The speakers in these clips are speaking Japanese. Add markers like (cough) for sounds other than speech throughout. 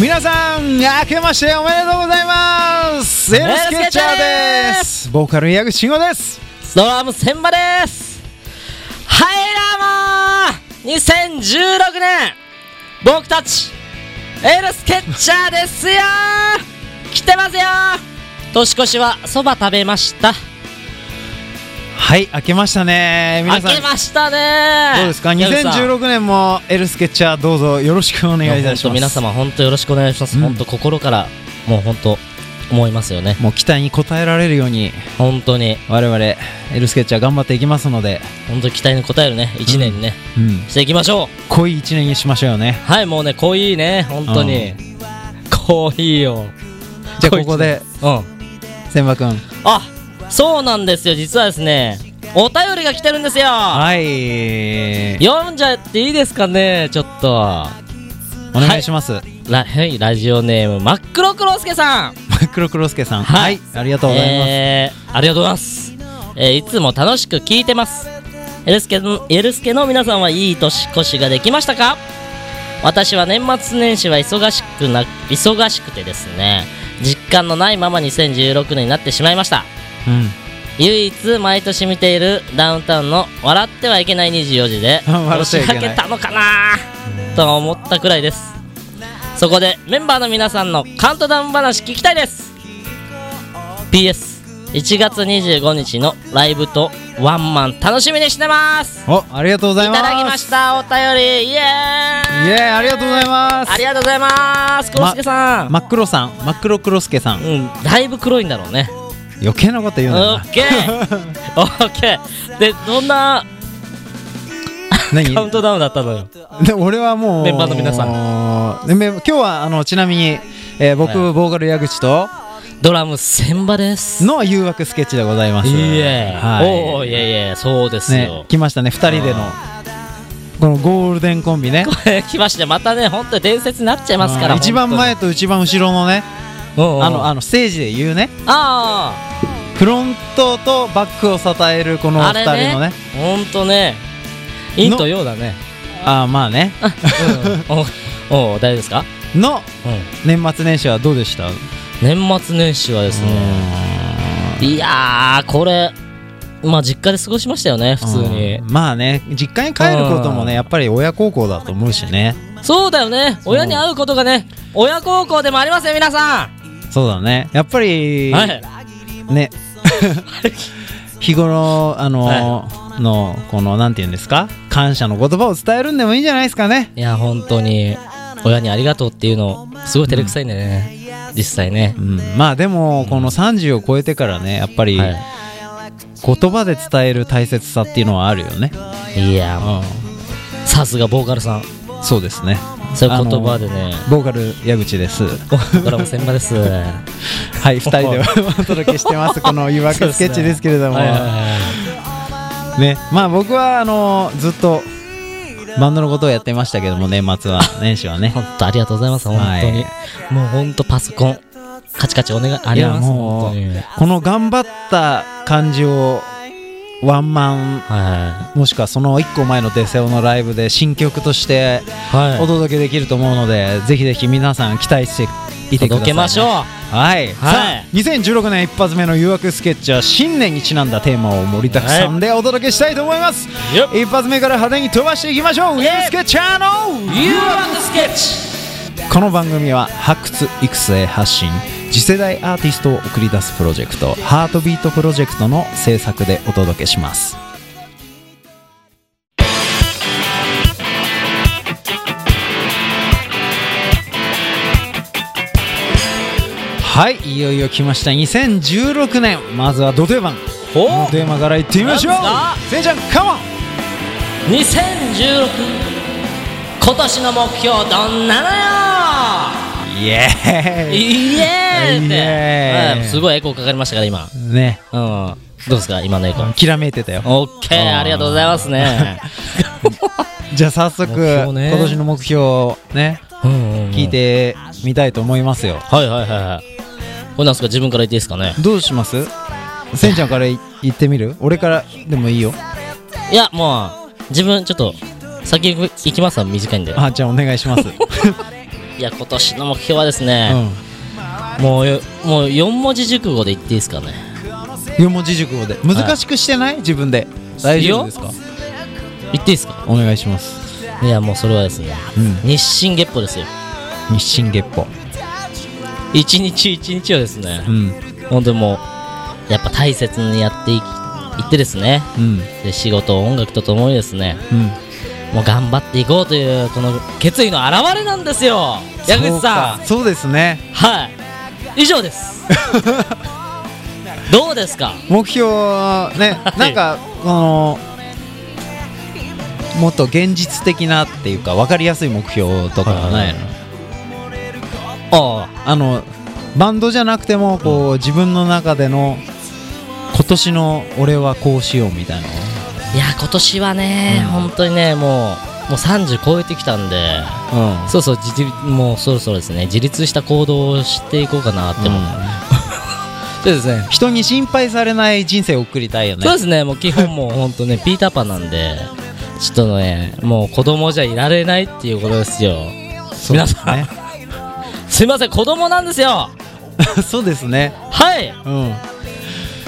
皆さん明けましておめでとうございます。エルスケッチャーです。ボーカル矢口慎吾です。ドラム千葉です。はいどうも2016年。僕たちエルスケッチャーですよ。来てますよ。年越しはそば食べましたはい明けましたね。皆さん。明けましたね。どうですか？矢口さん。2016年もエルスケッチャーどうぞよろしくお願いいたします。皆様本当よろしくお願いします、うん。本当心からもう本当思いますよね。もう期待に応えられるように。本当に。我々エルスケッチャー頑張っていきますので、本当に期待に応えるね。1年にね、うん、していきましょう。濃い一年にしましょうよね。はいもうね濃いね。本当に。濃いよ。じゃあここで。うん。千葉くんあそうなんですよ実はですねお便りが来てるんですよ。はい。読んじゃっていいですかねちょっと。お願いします、ラはいラジオネーム真っ黒クロスケさん。黒黒助さん。ははいい、ありがとうございます、えー、ありがとうございます、えーいつも楽しく聞いてます。エルスケのエルスケの皆さんはいい年越しができましたか？私は年末年始は忙しくな忙しくてですね実感のないまま2016年になってしまいました。うん唯一毎年見ているダウンタウンの「笑ってはいけない24時」で (laughs) 笑ってはいけたのかな？と思ったくらいです。そこでメンバーの皆さんのカウントダウン話聞きたいです。PS1 月25日のライブとワンマン楽しみにしてます。おありがとうございます。いただきましたお便り。イエーイ。イエーイありがとうございます。ありがとうございます。コロスケさん、真っ黒さん真っ黒黒助さん。うんだいぶ黒いんだろうね余計なこと言うなッケー。オッケー。でどんな何？カウントダウンだったのよ。で俺はもうメンバーの皆さん。でめ今日はあのちなみに、えー僕、はい。ボーカル矢口とドラム千葉です。の誘惑スケッチでございます。いえ、はい。おおいえいえそうですねよ、来ましたね2人での。このゴールデンコンビね。こ (laughs) れ来ましてまたね本当に伝説になっちゃいますからうん一番前と一番後ろのねあのあのステージで言うね。あフロントとバックを支えるこの2あれね。人のね。あ本当ね。陰と陽だね。ああまあね。うん。おお大丈夫ですか、のうん、年末年始はどうでした？年末年始はですね。ういやーこれまあ実家で過ごしましたよね普通に。うん。まあね実家に帰ることもうん。ねやっぱり親孝行だと思うしね。そうだよね。親に会うことがね親孝行でもありますよ皆さそうだね。やっぱりんはい。ね。(laughs) 日頃あののこのなんて言うんですか？感謝の言葉を伝えるんでもいいんじゃないですかね。いや本当に親にありがとうっていうのすごい照れくさいんだよね、実際ね。う、ん。まあでもこの30を超えてからねやっぱりは言葉で伝える大切さっていうのはあるよね。い、いやもうさすがボーカルさん。そうですねそういう言葉でね。ボーカル矢口です。おドラム千葉です。は (laughs) はい2人でお届けしてます。(laughs) この誘惑スケッチですけれども。ね。まあ僕はあのずっとバンドのことをやってましたけども年末は。(laughs) 年始はね。本当ありがとうございます本当に、もう本当パソコンカチカチお願いありがとうございますこの頑張った感じをワンマンはもしくはその1個前のデセオのライブで新曲としていはい。お届けできると思うので、ぜひぜひ皆さん期待していてください、届けましょう。はい、さあい。2016年一発目の誘惑スケッチは新年にちなんだテーマを盛りだくさんでお届けしたいと思います、よっ一発目から派手に飛ばしていきましょう、スケッチャーの。誘惑スケッチこの番組は発掘育成発信次世代アーティストを送り出すプロジェクトハートビートプロジェクトの制作でお届けします。はいいよいよ来ました。2016年。まずはド定番。おこのテーマからいってみましょう。せいちゃんカモン。2016今年の目標どんなのよ？イエーイ。イエーイっイてすごいエコーかかりましたから今。ね。うん。どうですか今のエコー？きらめいてたよ。オッケーありがとうございますね。(laughs) じゃあ早速、今年の目標をねうんうんうん。聞いてみたいと思いますよ、はいはいはいはい。これなんですか自分から言っていいですかね？どうします？せんちゃんからい言ってみる？俺からでもいいよ。いやもう自分ちょっと先行きますわ短いんで。あじゃあお願いします (laughs) いや今年の目標はですうね、ん。もうよもう4文字熟語で言っていいですかね。四文字熟語で。難しくしてない？自分で。大丈夫ですか？言っていいですか？お願いします。いやもうそれはですねうん。日進月歩ですよ。日進月歩。一日一日をですねうん。本当にもうやっぱ大切にやっていってですね。うん。で仕事音楽とともにですねうんもう頑張っていこうというこの決意の表れなんですよ。矢口さん。そうですね。はい。以上です。(laughs) どうですか？目標はねはい。なんかこのもっと現実的なっていうか分かりやすい目標とかはないの？ああのバンドじゃなくてもこう自分の中での今年の俺はこうしようみたいないや今年はね、うん。本当にねもうもう30超えてきたんでうん。そうそう自立もうそろそろですね自立した行動をしていこうかなって思う、(laughs) そうですね。人に心配されない人生を送りたいよね。そうですね。もう基本もう本当ね (laughs) ピーターパンなんでちょっとねもう子供じゃいられないっていうことですよ。そうです皆ね (laughs) すいません子供なんですよ。そうですね。はい。うん。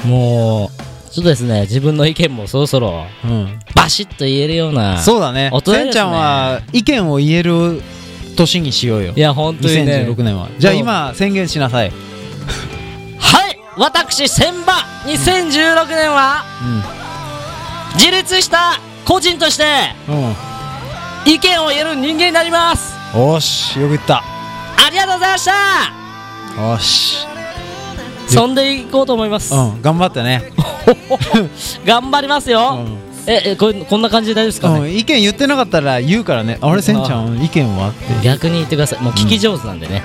もうちょっとですね。自分の意見もそろそろうん。バシッと言えるようなそうだね。大人ね。ちゃんは意見を言える年にしようよ。いや本当にね。2016年は。じゃあ今宣言しなさい。(laughs) はい。私千葉2016年は自立した個人としてうん。うん意見を言える人間になります。おーしよく言った。ありがとうございました。おーしそんでいこうと思います、うん頑張ってね。(laughs) 頑張りますうよ、ん。ええこれこんな感じで大丈夫ですかね、うん意見言ってなかったら言うからね。あれせんちゃん意見はって。逆に言ってください。もう聞き上手なんでね、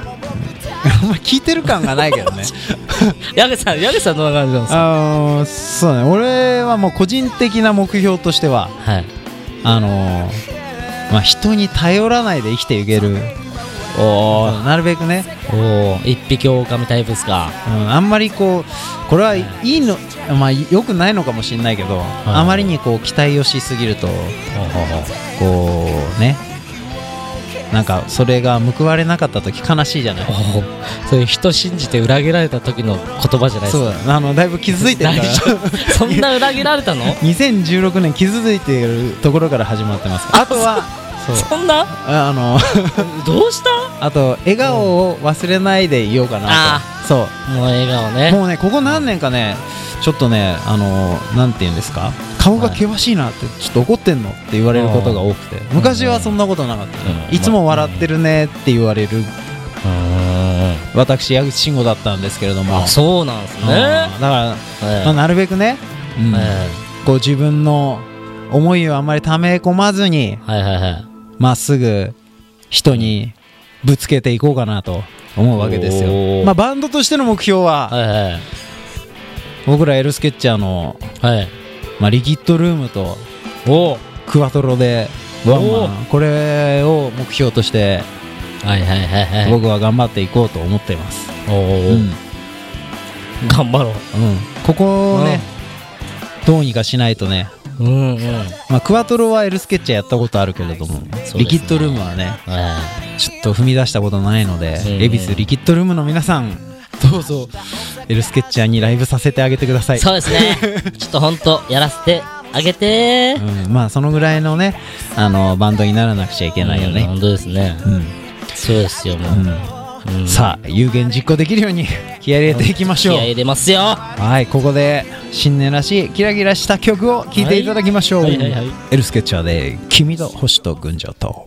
あん。ま聞いてる感がないけどね。(laughs) 矢口さん矢口さんどんな感じなんですか？あそうだね。俺はもう個人的な目標としてははい。あのーまあ人に頼らないで生きていけるおー。なるべくね、おお一匹狼タイプですか。うん、あんまりこうこれはいいのまあ良くないのかもしれないけど、あまりにこう期待をしすぎるとこうね。なんかそれが報われなかった時悲しいじゃない。そういう人信じて裏切られた時の言葉じゃないですか。そうだ。あのだいぶ傷ついてるから。そんな裏切られたの？(laughs) 2016年傷ついているところから始まってます。あとは (laughs) そんな？あの。(laughs) どうした？あと笑顔を忘れないでいようかなあと、そもう笑顔うね。もうねここ何年かねちょっとねあのなんて言うんですか？顔が険しいなってちょっと怒ってんのって言われることが多くて。昔はそんなことなかった、うん。いつも笑ってるねって言われる。私矢口慎吾だったんですけれども。あそうなんですうん。ねだから、えまあ、なるべくね、うん。えこう自分の思いをあんまり溜め込まずにはいはいはいまっすぐ人にぶつけていこうかなと思うわけですよ。まあバンドとしての目標ははいはい僕らエルスケッチャーの、はい。まあ、リキッドルームとおクワトロでワンマン。これを目標としてはいはいはいはい。僕は頑張っていこうと思っています、おうん。ー頑張ろう。うん、ここをねどうにかしないとね、うんうん。まあ、クワトロはエルスケッチャーやったことあるけれども、すね。リキッドルームはねはちょっと踏み出したことないので、うん恵比寿リキッドルームの皆さんどうぞエルスケッチャーにライブさせてあげてくださいい。そうですね。(laughs) ちょっとほんとやらせてあげて。うん、まあそのぐらいのねあのバンドにならなくちゃいけないよね、うん本当ですね。うん。そうですよもう。うんうん。さあ有言実行できるように (laughs) 気合い入れていきましょう。気合い入れますよ。はいここで新年らしいキラキラした曲を聴いていただきましょう、はいはいはいはいエルスケッチャーで「君と星と群青と」「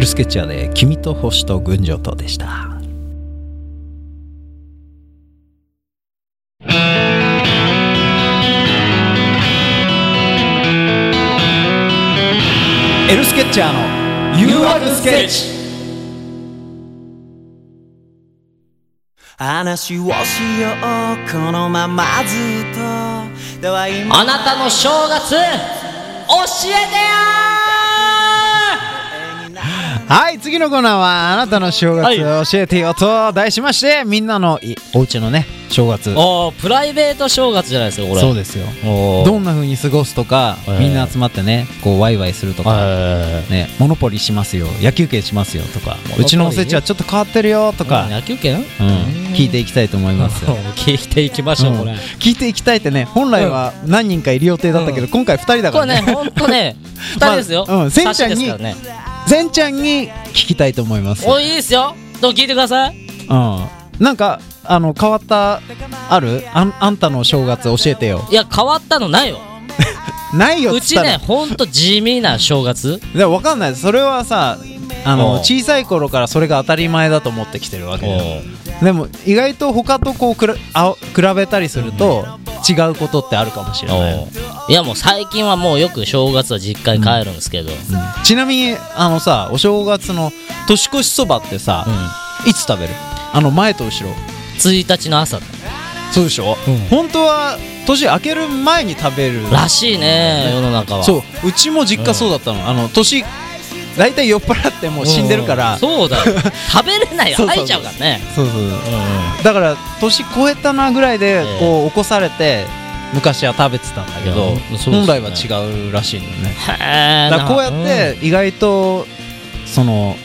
ルスケッチャーで「君と星と群青と」でした。エルスケッチャーの話をしようこのままずっと。では今。あなたの正月教えてよはい次のコーナーはあなたの正月を教えてよと題しましてみんなのいお家のね正月。おおプライベート正月じゃないですかこれ。そうですよ。どんな風に過ごすとかえー。みんな集まってねこうワイワイするとかはねモノポリしますよ野球券しますよとかうちのおせちはちょっと変わってるよとか野球券？うん聞いていきたいと思いますよ。(laughs) 聞いていきましょう、これ。うん聞いていきたいってね本来は何人かいる予定だったけど、今回2人だからね。これねほんとね (laughs) 2人ですよ、まあうんせんちゃんに差しですからねせんちゃんに聞きたいと思います。おいいですよ。どう聞いてください。うん。なんかあの変わったある？あんあんたの正月教えてよ。いや変わったのないよ。(laughs) ないよっうちねほんと地味な正月。でも分かんない。それはさあの小さい頃からそれが当たり前だと思ってきてるわけだよでも意外と他とこうくらあ比べたりすると違うことってあるかもしれない、いやもう最近はもうよく正月は実家に帰るんですけど、うん。ちなみにあのさお正月の年越しそばってさ、いつ食べる？あの前と後ろ。1日の朝。そうでしょ、うん。本当は年明ける前に食べる。らしいね世の中は。そう。うちも実家そうだったの、あの年大体酔っ払ってもう死んでるから、うんそうだよ。(laughs) 食べれないよ。吐いちゃうからね。そうそうう。んうん。だから年越えたなぐらいでええこう起こされて昔は食べてたんだけど、ね。本来は違うらしいんだよねへえだこうやって意外とその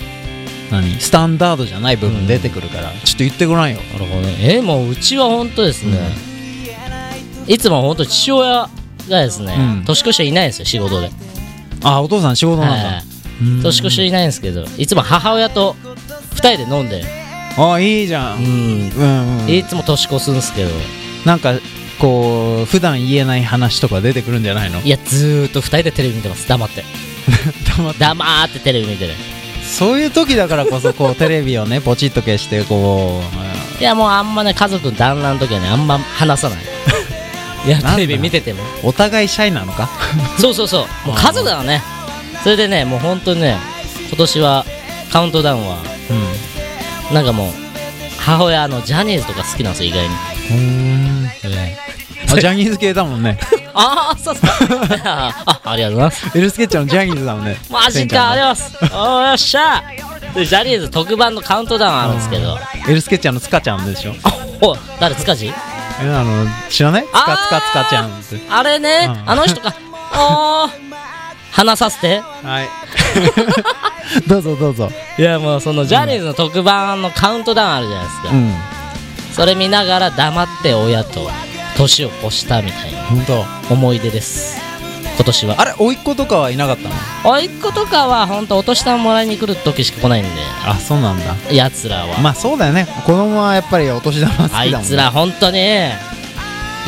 何スタンダードじゃない部分出てくるから、ちょっと言ってごらんよ。なるほどね。えもううちは本当ですね、いつも本当父親がですね、うん。年越しはいないんですよ仕事で、あお父さん仕事なんだ、年越しはいないんですけどいつも母親と2人で飲んで、あいいじゃ、うん。んうんうん。いつも年越すんですけど。なんかこう普段言えない話とか出てくるんじゃないの？いやずーっと2人でテレビ見てます。黙って。(laughs) 黙って。黙ってテレビ見てる。そういう時だからこそこうテレビをね (laughs) ポチッと消してこういやもうあんまね家族団らんの時はねあんま話さない。(laughs) いやテレビ見てても。お互いシャイなのか？そうそうそう。もう家族だからねそれでねもう本当にね今年はカウントダウンはうん。なんかもう母親あのジャニーズとか好きなんですよ意外に。うん。あジャニーズ系だもんね。(laughs) ああそうそう。(laughs) あありがとうございます。エルスケッチャーのジャニーズだもんね。マジかありがとうございます。おーよっしゃ。でジャニーズ特番のカウントダウンあるんですけど。エルスケッチャーのつかちゃんでしょ？お誰？塚地えあの知らない？つかつかつかちゃんって。あれねうん。あの人か。(laughs) おー話させて。はい。(laughs) どうぞどうぞ。いやもうそのジャニーズの特番のカウントダウンあるじゃないですか、うん。それ見ながら黙って親と年を越したみたいな。本当。思い出です。今年は。あれ甥っ子とかはいなかったの？甥っ子とかは本当お年玉もらいに来る時しか来ないんで。あそうなんだ。やつらは、まあそうだよね。子供はやっぱりお年玉好きだもんね。あいつら本当に。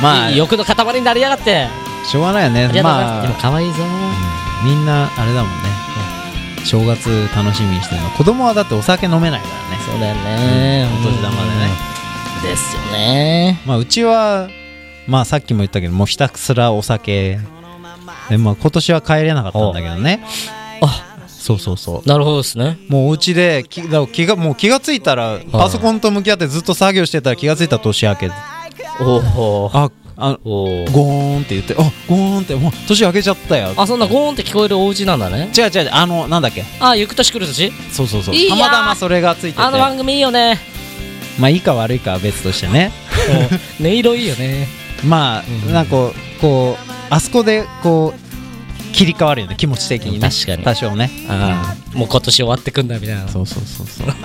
まあ。欲の塊になりやがって。しょうがないよね。まあ。でも可愛いぞみんなあれだもんね。正月楽しみにしてるの。子供はだってお酒飲めないからね。そうだよね、お年玉でね。ですよね。まあうちはまあさっきも言ったけどもうひたすらお酒。でまあ今年は帰れなかったんだけどね。あそうそうそう。なるほどですね。もうお家できだ気がもう気がついたらパソコンと向き合ってずっと作業してたら気がついたら年明け。おおああゴーンって言ってあゴーンってもう年明けちゃったよ。あそんなゴーンって聞こえるお家なんだね。違う違うあのなんだっけ？あ行く年来る年そうそうそう。たまたまそれがついてて。あの番組いいよね。まあいいか悪いかは別としてね。(laughs) 音色いいよね。(laughs) まあ、うん。なんかこうこうあそこでこう切り替わるよね気持ち的にね。確かに。多少ね。ああもう今年終わってくんだみたいな。そうそうそうそう。(laughs)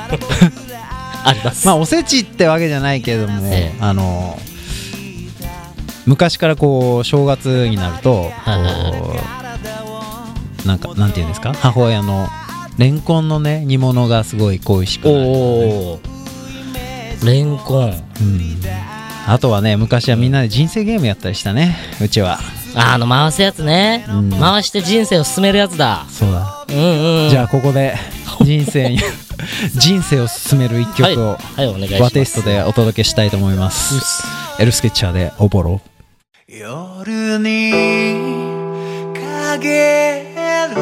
あります。まあおせちってわけじゃないけども、ええ。あの昔からこう正月になると、なんかなんていうんですか？母親のレンコンのね煮物がすごい恋しくなる、おおレンコン。うん、あとはね昔はみんなで人生ゲームやったりしたねうちは。あの回すやつね、うん。回して人生を進めるやつだ。そうだ、うんうんじゃあここで人生に (laughs) 人生を進める一曲を、はい。お願いします。バテストでお届けしたいと思います。エルスケッチャーでおぼろ夜に陰る。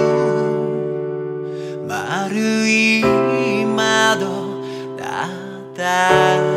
丸い窓だった。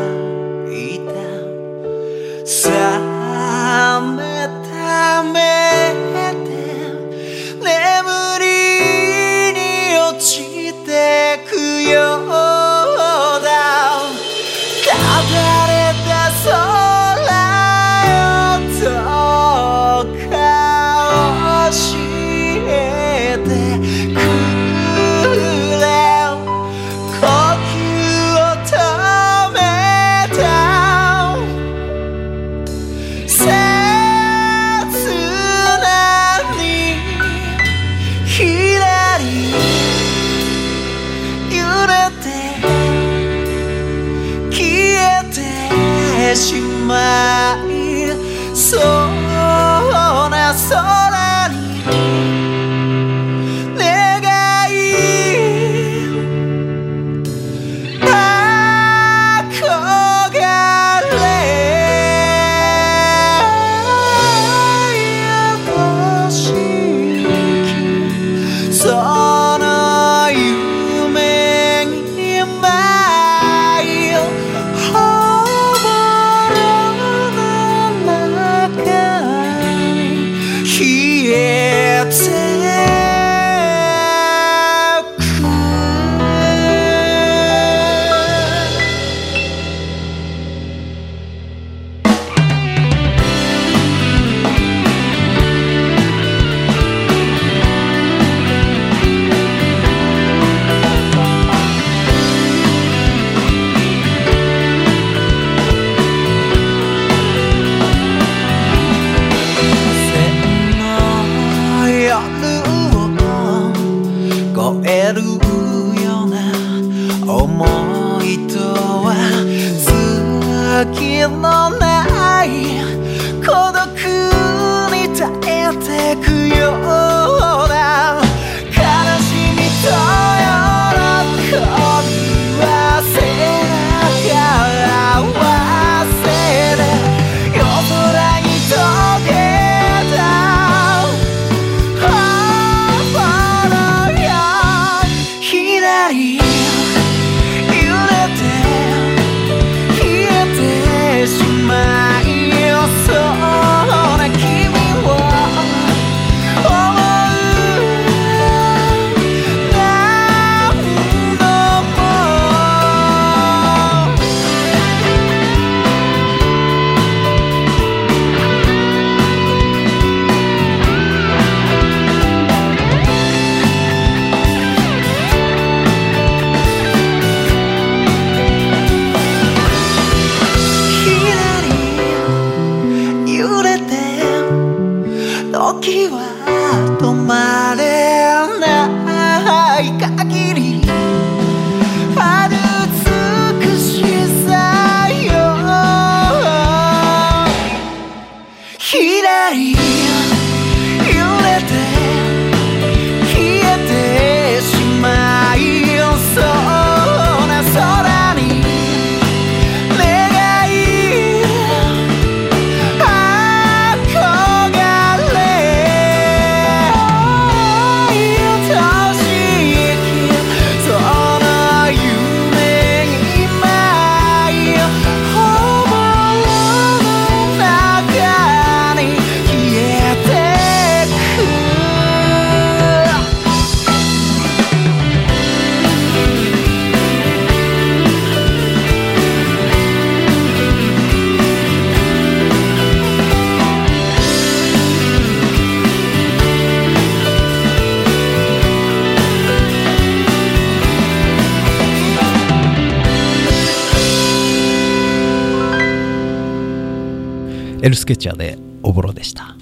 エルスケッチャーでおぼろでした。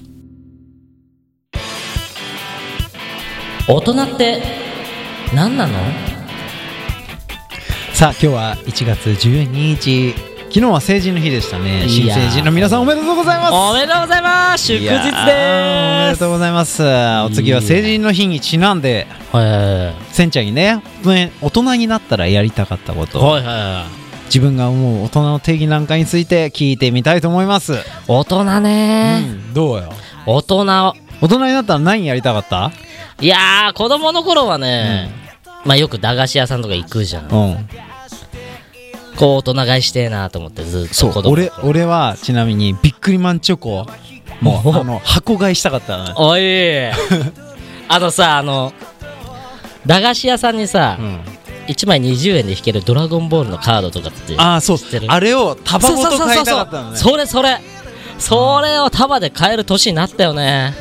大人って何なの？さあ今日は1月12日。昨日は成人の日でしたね。新成人の皆さんおめでとうございます。おめでとうございます。祝日いやーおめでですとうございます。お次は成人の日にちなんで。せんちゃんにねね大人になったらやりたかったこと、はいはいは自分が思う大人の定義なんかについて聞いてみたいと思います、い大人ね。うんどうよ。大人大人になったら何やりたかった？いやー子供の頃はね、まあよく駄菓子屋さんとか行くじゃん。うん。こう大人買いしてえなと思ってずっと子供の俺頃。俺はちなみにビックリマンチョコもうあの箱買いしたかったおい。あのさあの駄菓子屋さんにさ、うん1枚20円で引けるドラゴンボールのカードとかってああそう。あれを束ごと買いたかったのね。それそれ。それを束で買える年になったよね。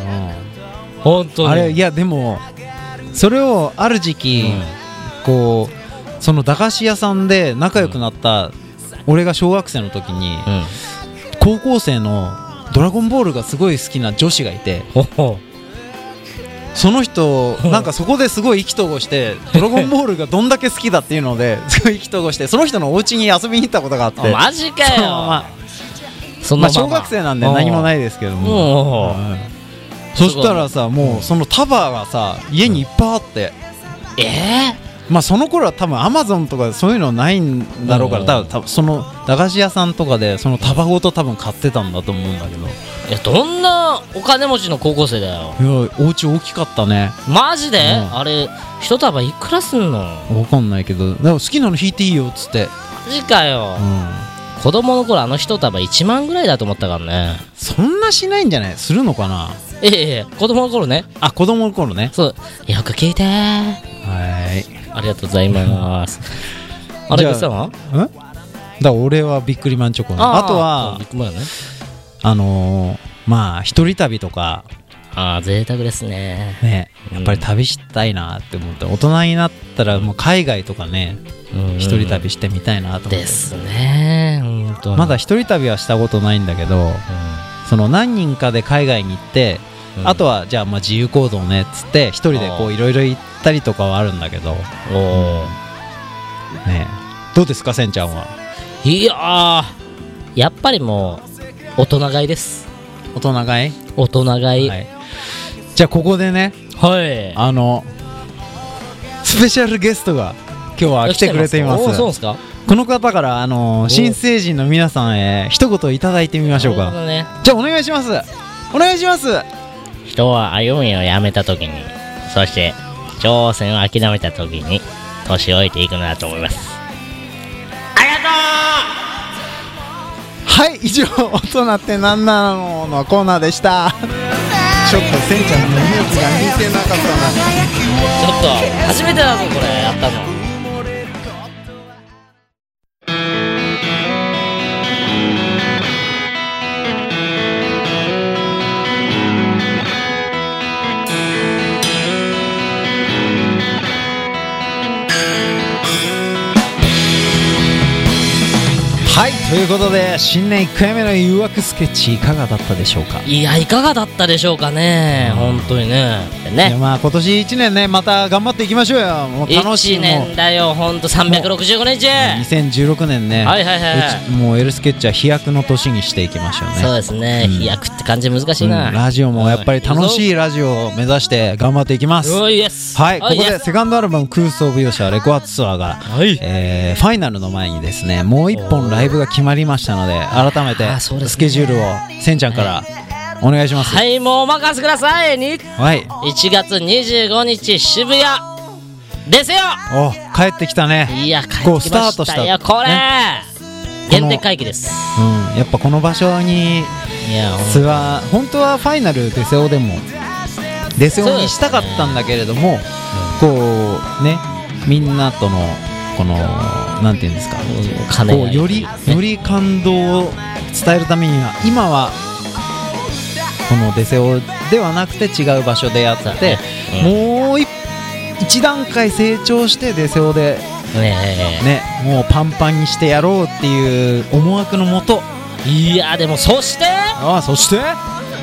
本当に。うんあれいやでもそれをある時期、うん。こうその駄菓子屋さんで仲良くなった、俺が小学生の時に、うん。高校生のドラゴンボールがすごい好きな女子がいてほほその人なんかそこですごい意気投合してドラゴンボールがどんだけ好きだっていうので (laughs) すごい意気投合してその人のお家に遊びに行ったことがあって。あマジかよ。ま (laughs) そまあ小学生なんで何もないいですけども。そしたらさもうその束がさ家にいっぱいあって。ええまあその頃は多分アマゾンとかそういうのないんだろうからうん。多分多分その駄菓子屋さんとかでその束ごと多分買ってたんだと思うんだけど。いやどんなお金持ちの高校生だよ。いやお家大きかったね。マジで、うん。あれ一束いくらすんの？わかんないけど。でも好きなの引いていいよっつって。マジかよ、うん。子供の頃あの一束1万ぐらいだと思ったからね。そんなしないんじゃない？するのかな？ええええ子供の頃ね。あ子供の頃ね。そう。よく聞いて。はいありがとうございます。あれさんは？んだ俺はビックリマンチョコねあとはね。あのーまあ一人旅とか。ああ贅沢ですね。ねやっぱり旅したいなって思って。大人になったらもう海外とかねうん。一人旅してみたいなと思って。ですねまだ一人旅はしたことないんだけどその何人かで海外に行ってうん。あとはじゃあまあ自由行動ねっつって一人でこあういろいろ行ったりとかはあるんだけど。おおね。どうですかせんちゃんは？いやーやっぱりもう大人買いです。大人買い？大人買い。はい。じゃあここでねはい。あのスペシャルゲストが今日は来てくれています。おーそうですか？この方からあの新成人の皆さんへ一言いただいてみましょうか。ね。じゃあお願いします。お願いします人は歩みをやめた時にそして挑戦を諦めた時に年老いていくのだと思います。ありがはい以上大人って何なののコーナーでした。(laughs) ちょっとせんちゃんの勇気が似てなかったな。とうちょっと初めてだぞこれやったのいということで新年1回目の誘惑スケッチいかがだったでしょうか？いやいかがだったでしょうかね。本当にね。ね。まあ今年1年ねまた頑張っていきましょうよ。もう楽しい1もう年だよ。ほんと365日。2016年ね、はいはいはいもうエルスケッチは飛躍の年にしていきましょうね。そうですね。うん。飛躍って感じ難しいうん。なラジオもやっぱり楽しいいラジオを目指して頑張っていきます。はいここでセカンドアルバム「空想舞踊者レコアツアーが」はい。えーファイナルの前にですねもう一本ライブが決まりましたので改めてあーそうですね。スケジュールをせんちゃんからお願いします。はいもうお任せください。にはい。1月25日渋谷。ですよ。お帰ってきたね。いや帰ってきこうまスタートしたよこれ。限定会期です。うんやっぱこの場所にツアー本当はファイナルデセオでも。デセオにしたかったんだけれども、こうねみんなとのこのなんていうんですか。金こうよりより感動を伝えるためには今はこのデセオではなくて違う場所でやって、もう一一段階成長してデセオでねねもうパンパンにしてやろうっていう思惑のもと。えいやでもそしてああそして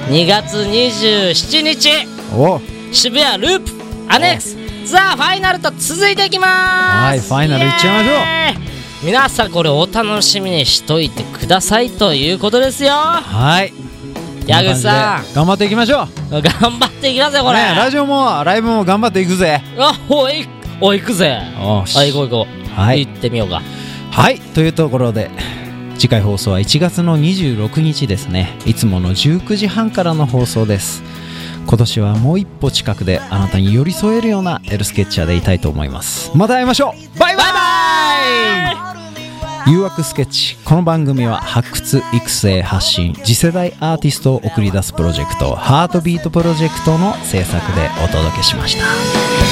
？2月27日。お。渋谷ループ。アネックス。ザ・ファイナルと続いていきます。はいファイナルいっちゃいましょうう。皆さんこれお楽しみにしといてくださいということですよ。はい矢口さん。頑張っていきましょう。頑張っていきますよこれ、ねラジオもライブも頑張っていくぜ。あおいおい行くぜ。おし。あ行こう行こう、はい。行ってみようか。はい。というところで次回放送は1月の26日ですね。いつもの19時半からの放送です。今年はもう一歩近くであなたに寄り添えるようなエルスケッチャーでいたいと思います。また会いましょう。バイバイ誘惑スケッチ。この番組は発掘育成発信次世代アーティストを送り出すプロジェクトハートビートプロジェクトの制作でお届けしました。